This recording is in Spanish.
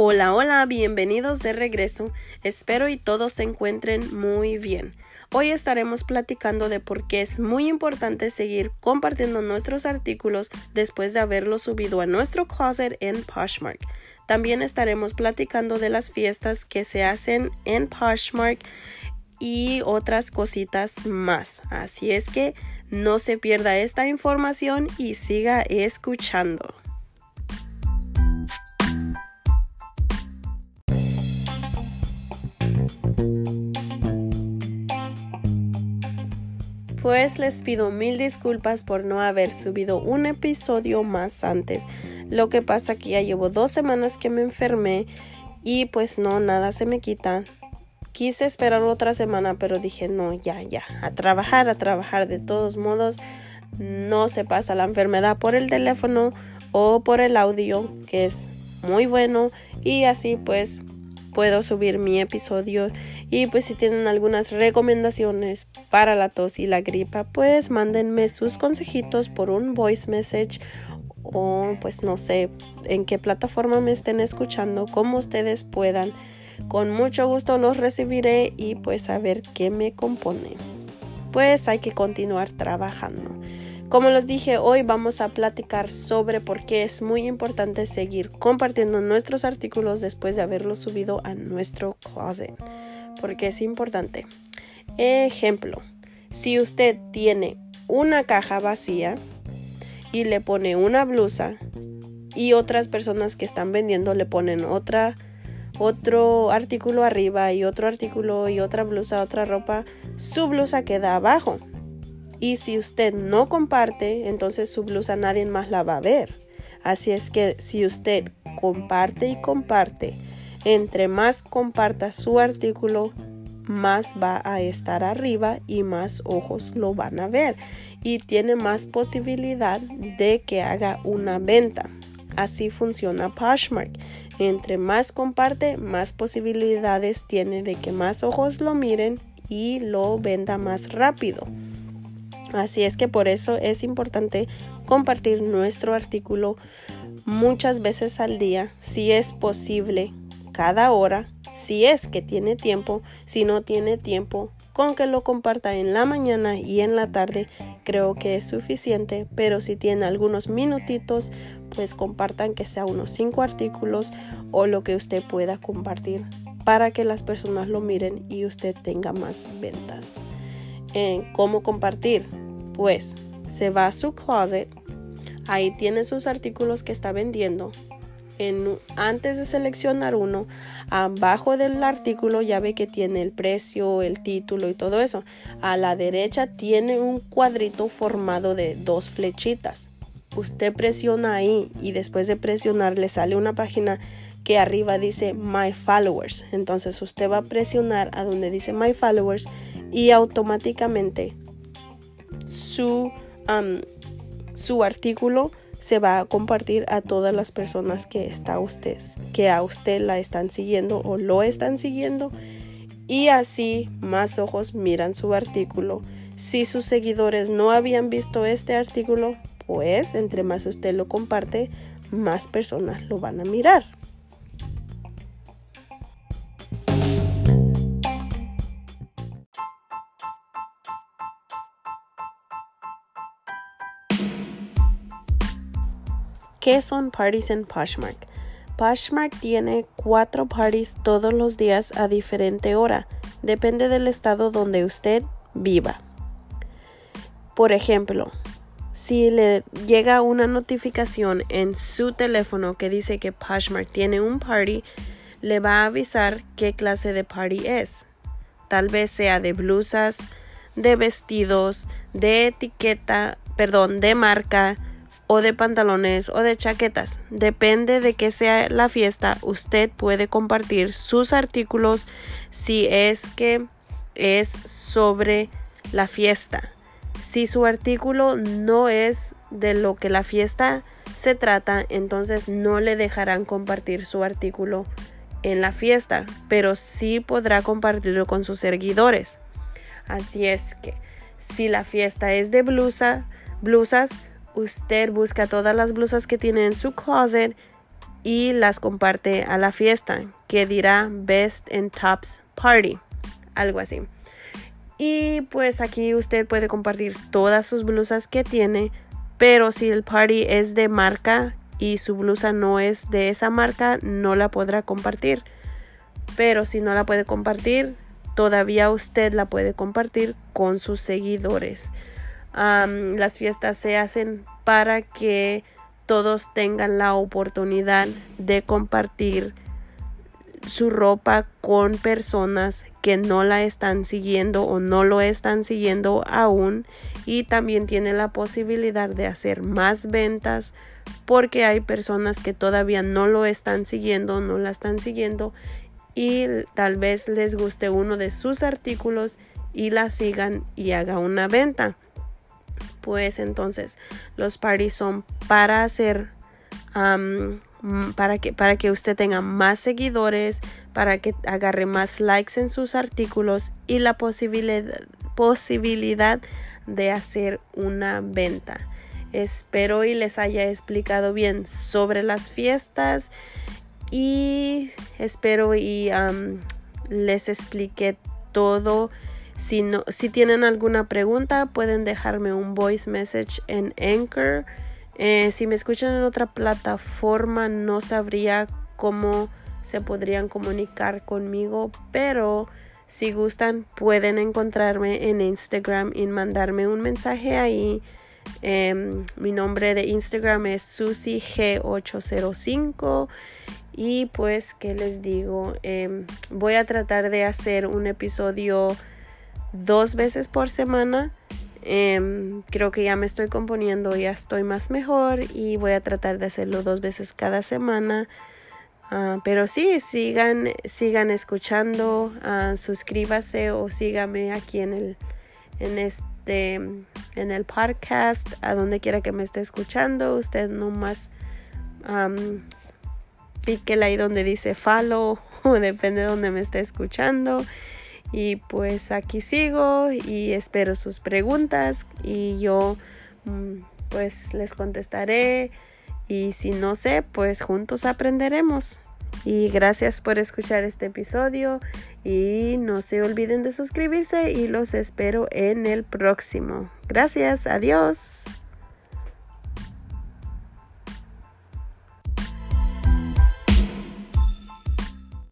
Hola, hola, bienvenidos de regreso. Espero y todos se encuentren muy bien. Hoy estaremos platicando de por qué es muy importante seguir compartiendo nuestros artículos después de haberlos subido a nuestro closet en Poshmark. También estaremos platicando de las fiestas que se hacen en Poshmark y otras cositas más. Así es que no se pierda esta información y siga escuchando. Pues les pido mil disculpas por no haber subido un episodio más antes. Lo que pasa que ya llevo dos semanas que me enfermé y pues no, nada se me quita. Quise esperar otra semana, pero dije no, ya, ya, a trabajar, a trabajar. De todos modos, no se pasa la enfermedad por el teléfono o por el audio, que es muy bueno. Y así pues puedo subir mi episodio. Y pues si tienen algunas recomendaciones para la tos y la gripa pues mándenme sus consejitos por un voice message o pues no sé en qué plataforma me estén escuchando como ustedes puedan. Con mucho gusto los recibiré y pues a ver qué me compone pues hay que continuar trabajando como les dije, hoy vamos a platicar sobre por qué es muy importante seguir compartiendo nuestros artículos después de haberlos subido a nuestro closet. Porque es importante. Ejemplo, si usted tiene una caja vacía y le pone una blusa y otras personas que están vendiendo le ponen otro artículo arriba y otro artículo y otra blusa, otra ropa, su blusa queda abajo. Y si usted no comparte, entonces su blusa nadie más la va a ver. Así es que si usted comparte y comparte, entre más comparta su artículo, más va a estar arriba y más ojos lo van a ver y tiene más posibilidad de que haga una venta. Así funciona Poshmark. Entre más comparte, más posibilidades tiene de que más ojos lo miren y lo venda más rápido. Así es que por eso es importante compartir nuestro artículo muchas veces al día, si es posible, cada hora, si es que tiene tiempo, si no tiene tiempo, con que lo comparta en la mañana y en la tarde creo que es suficiente, pero si tiene algunos minutitos, pues compartan que sea unos cinco artículos o lo que usted pueda compartir para que las personas lo miren y usted tenga más ventas cómo compartir. Pues se va a su closet, ahí tiene sus artículos que está vendiendo. En, antes de seleccionar uno, abajo del artículo ya ve que tiene el precio, el título y todo eso. A la derecha tiene un cuadrito formado de dos flechitas. Usted presiona ahí y después de presionar le sale una página que arriba dice My Followers. Entonces usted va a presionar a donde dice My Followers y automáticamente su, su artículo se va a compartir a todas las personas que está usted, que a usted la están siguiendo o lo están siguiendo y así más ojos miran su artículo. Si sus seguidores no habían visto este artículo, pues entre más usted lo comparte, más personas lo van a mirar. ¿Qué son parties en Poshmark? Poshmark tiene cuatro parties todos los días a diferente hora. Depende del estado donde usted viva. Por ejemplo, si le llega una notificación en su teléfono que dice que Poshmark tiene un party, le va a avisar qué clase de party es. Tal vez sea de blusas, de vestidos, de etiqueta, perdón, de marca, o de pantalones o de chaquetas. Depende de que sea la fiesta, usted puede compartir sus artículos si es que es sobre la fiesta. Si su artículo no es de lo que la fiesta se trata, entonces no le dejarán compartir su artículo en la fiesta, pero sí podrá compartirlo con sus seguidores. Así es que si la fiesta es de blusa, blusas, usted busca todas las blusas que tiene en su closet y las comparte a la fiesta que dirá Best in Tops Party, algo así. Y pues aquí usted puede compartir todas sus blusas que tiene, pero si el party es de marca y su blusa no es de esa marca, no la podrá compartir. Pero si no la puede compartir, todavía usted la puede compartir con sus seguidores. Las fiestas se hacen para que todos tengan la oportunidad de compartir su ropa con personas que no la están siguiendo o no lo están siguiendo aún y también tiene la posibilidad de hacer más ventas porque hay personas que todavía no lo están siguiendo, no la están siguiendo y tal vez les guste uno de sus artículos y la sigan y haga una venta. Pues entonces los parties son para hacer para que, para que usted tenga más seguidores, para que agarre más likes en sus artículos y la posibilidad, posibilidad de hacer una venta. Espero y les haya explicado bien sobre las fiestas y espero y les expliqué todo. Si, tienen alguna pregunta pueden dejarme un voice message en Anchor. Eh, si me escuchan en otra plataforma no sabría cómo se podrían comunicar conmigo, pero si gustan pueden encontrarme en Instagram y mandarme un mensaje ahí Em, mi nombre de Instagram es susig805 y pues que les digo em, voy a tratar de hacer un episodio dos veces por semana em, creo que ya me estoy componiendo ya estoy más mejor y voy a tratar de hacerlo dos veces cada semana ah, pero sí, sigan, sigan escuchando, uh, suscríbase o sígame aquí en el en este en el podcast, a donde quiera que me esté escuchando. Usted nomás um, píquela ahí donde dice follow, o depende de donde me esté escuchando. Y pues aquí sigo y espero sus preguntas y yo mm, pues les contestaré. Y si no sé, pues juntos aprenderemos. Y gracias por escuchar este episodio y no se olviden de suscribirse y los espero en el próximo. Gracias, adiós.